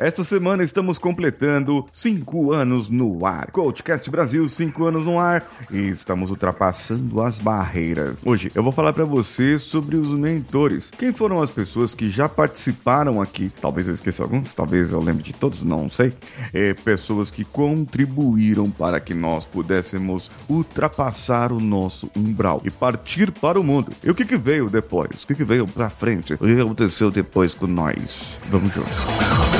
Esta semana estamos completando 5 anos no ar. Coachcast Brasil, 5 anos no ar e estamos ultrapassando as barreiras. Hoje eu vou falar para você sobre os mentores. Quem foram as pessoas que já participaram aqui? Talvez eu esqueça alguns, talvez eu lembre de todos, não sei. É, pessoas que contribuíram para que nós pudéssemos ultrapassar o nosso umbral e partir para o mundo. E o que, que veio depois? O que, que veio para frente? O que aconteceu depois com nós? Vamos juntos.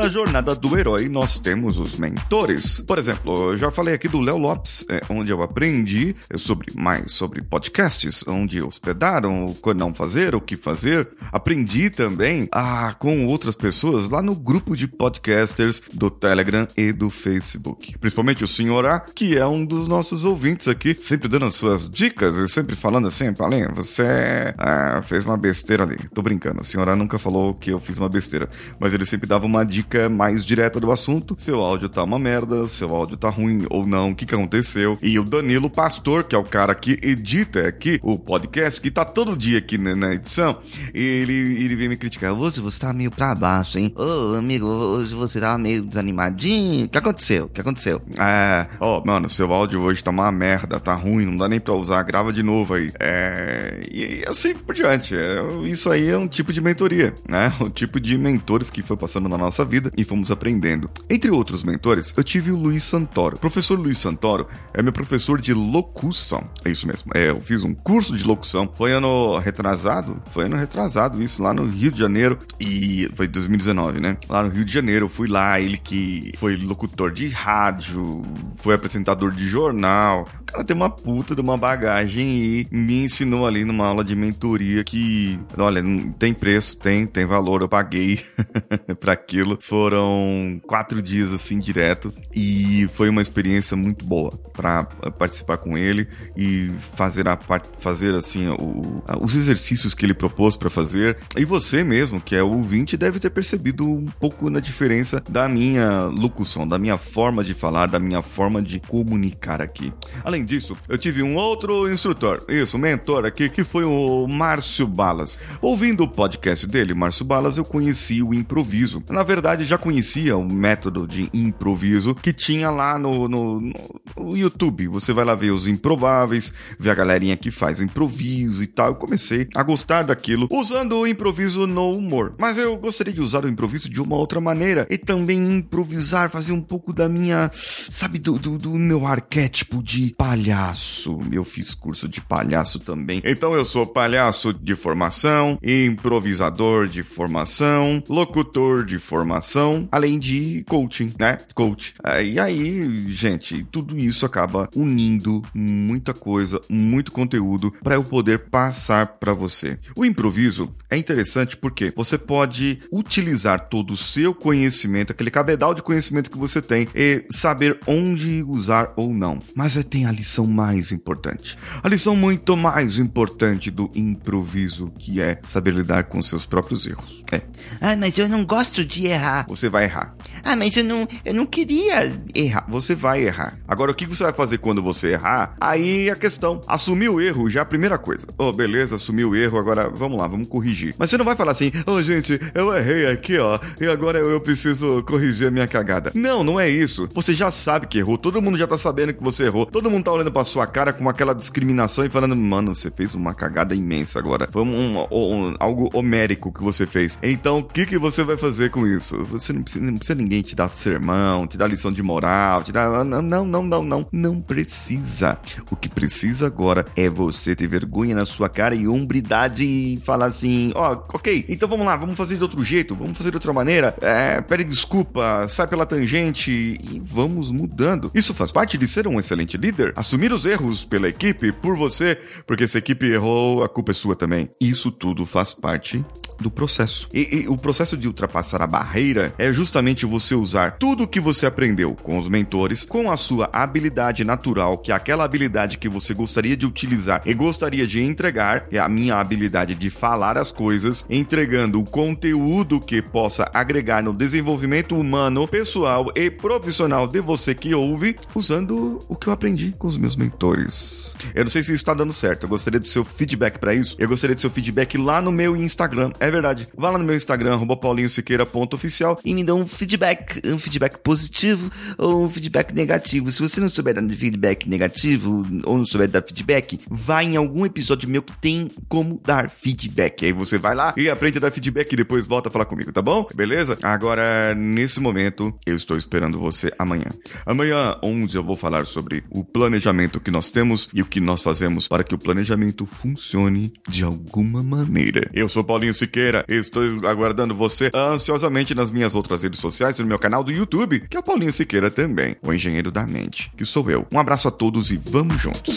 Da jornada do herói, nós temos os mentores. Por exemplo, eu já falei aqui do Léo Lopes, é, onde eu aprendi sobre mais sobre podcasts, onde hospedaram, o que não fazer, o que fazer. Aprendi também a, com outras pessoas lá no grupo de podcasters do Telegram e do Facebook. Principalmente o senhor A, que é um dos nossos ouvintes aqui, sempre dando as suas dicas e sempre falando assim, Paulinho, você ah, fez uma besteira ali. Tô brincando, o senhor A nunca falou que eu fiz uma besteira, mas ele sempre dava uma dica mais direta do assunto. Seu áudio tá uma merda, seu áudio tá ruim ou não, o que, que aconteceu. E o Danilo Pastor, que é o cara que edita aqui o podcast, que tá todo dia aqui na, na edição, ele, ele vem me criticar. Hoje você tá meio pra baixo, hein? Ô, amigo, hoje você tá meio desanimadinho. O que aconteceu? O que aconteceu? É, ó, oh, mano, seu áudio hoje tá uma merda, tá ruim, não dá nem pra usar, grava de novo aí. É, e assim por diante. É, isso aí é um tipo de mentoria, né? O tipo de mentores que foi passando na nossa vida e fomos aprendendo. Entre outros mentores, eu tive o Luiz Santoro. O professor Luiz Santoro é meu professor de locução. É isso mesmo. É, eu fiz um curso de locução. Foi ano retrasado? Foi ano retrasado, isso lá no Rio de Janeiro. E foi 2019, né? Lá no Rio de Janeiro, eu fui lá, ele que foi locutor de rádio, foi apresentador de jornal. Cara tem uma puta de uma bagagem e me ensinou ali numa aula de mentoria que, olha, tem preço, tem, tem valor, eu paguei para aquilo. Foram quatro dias assim direto e foi uma experiência muito boa para participar com ele e fazer a fazer assim o, os exercícios que ele propôs para fazer. E você mesmo, que é ouvinte, deve ter percebido um pouco na diferença da minha locução, da minha forma de falar, da minha forma de comunicar aqui. Além disso, eu tive um outro instrutor, isso, mentor aqui, que foi o Márcio Balas. Ouvindo o podcast dele, Márcio Balas, eu conheci o improviso. Na verdade, já conhecia o método de improviso que tinha lá no, no, no YouTube. Você vai lá ver os improváveis, ver a galerinha que faz improviso e tal. Eu comecei a gostar daquilo usando o improviso no humor. Mas eu gostaria de usar o improviso de uma outra maneira e também improvisar, fazer um pouco da minha, sabe, do, do, do meu arquétipo de palhaço. Eu fiz curso de palhaço também. Então eu sou palhaço de formação, improvisador de formação, locutor de formação, além de coaching, né? Coach. E aí, gente, tudo isso acaba unindo muita coisa, muito conteúdo para eu poder passar para você. O improviso é interessante porque você pode utilizar todo o seu conhecimento, aquele cabedal de conhecimento que você tem e saber onde usar ou não. Mas é, tem a lição mais importante. A lição muito mais importante do improviso, que é saber lidar com seus próprios erros. É. Ah, mas eu não gosto de errar. Você vai errar. Ah, mas eu não, eu não queria errar. Você vai errar. Agora, o que você vai fazer quando você errar? Aí a questão. Assumir o erro já é a primeira coisa. Oh, beleza, assumi o erro, agora vamos lá, vamos corrigir. Mas você não vai falar assim, oh, gente, eu errei aqui, ó, e agora eu preciso corrigir a minha cagada. Não, não é isso. Você já sabe que errou, todo mundo já tá sabendo que você errou, todo mundo tá olhando pra sua cara com aquela discriminação e falando, mano, você fez uma cagada imensa agora. Foi um, um, um, algo homérico que você fez. Então, o que, que você vai fazer com isso? Você não precisa, não precisa ninguém te dar sermão, te dar lição de moral, te dar. Não, não, não, não, não. Não precisa. O que precisa agora é você ter vergonha na sua cara e hombridade e falar assim: ó, oh, ok, então vamos lá, vamos fazer de outro jeito, vamos fazer de outra maneira. É, pede desculpa, sai pela tangente e vamos mudando. Isso faz parte de ser um excelente líder? Assumir os erros pela equipe, por você, porque se a equipe errou, a culpa é sua também. Isso tudo faz parte do processo. E, e o processo de ultrapassar a barreira é justamente você usar tudo o que você aprendeu com os mentores, com a sua habilidade natural, que é aquela habilidade que você gostaria de utilizar e gostaria de entregar, é a minha habilidade de falar as coisas, entregando o conteúdo que possa agregar no desenvolvimento humano, pessoal e profissional de você que ouve, usando o que eu aprendi com os meus mentores. Eu não sei se isso está dando certo. Eu gostaria do seu feedback para isso. Eu gostaria do seu feedback lá no meu Instagram. É verdade. Vá lá no meu Instagram, paulinhosiqueira.oficial e me dá um feedback, um feedback positivo ou um feedback negativo. Se você não souber dar feedback negativo ou não souber dar feedback, vai em algum episódio meu que tem como dar feedback. Aí você vai lá e aprende a dar feedback e depois volta a falar comigo, tá bom? Beleza? Agora, nesse momento, eu estou esperando você amanhã. Amanhã, onde eu vou falar sobre o planejamento que nós temos e o que nós fazemos para que o planejamento funcione de alguma maneira. Eu sou Paulinho Siqueira, estou aguardando você ansiosamente nas minhas outras redes sociais e no meu canal do YouTube, que é o Paulinho Siqueira também, o engenheiro da mente, que sou eu. Um abraço a todos e vamos juntos.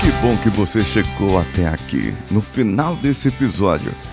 Que bom que você chegou até aqui. No final desse episódio,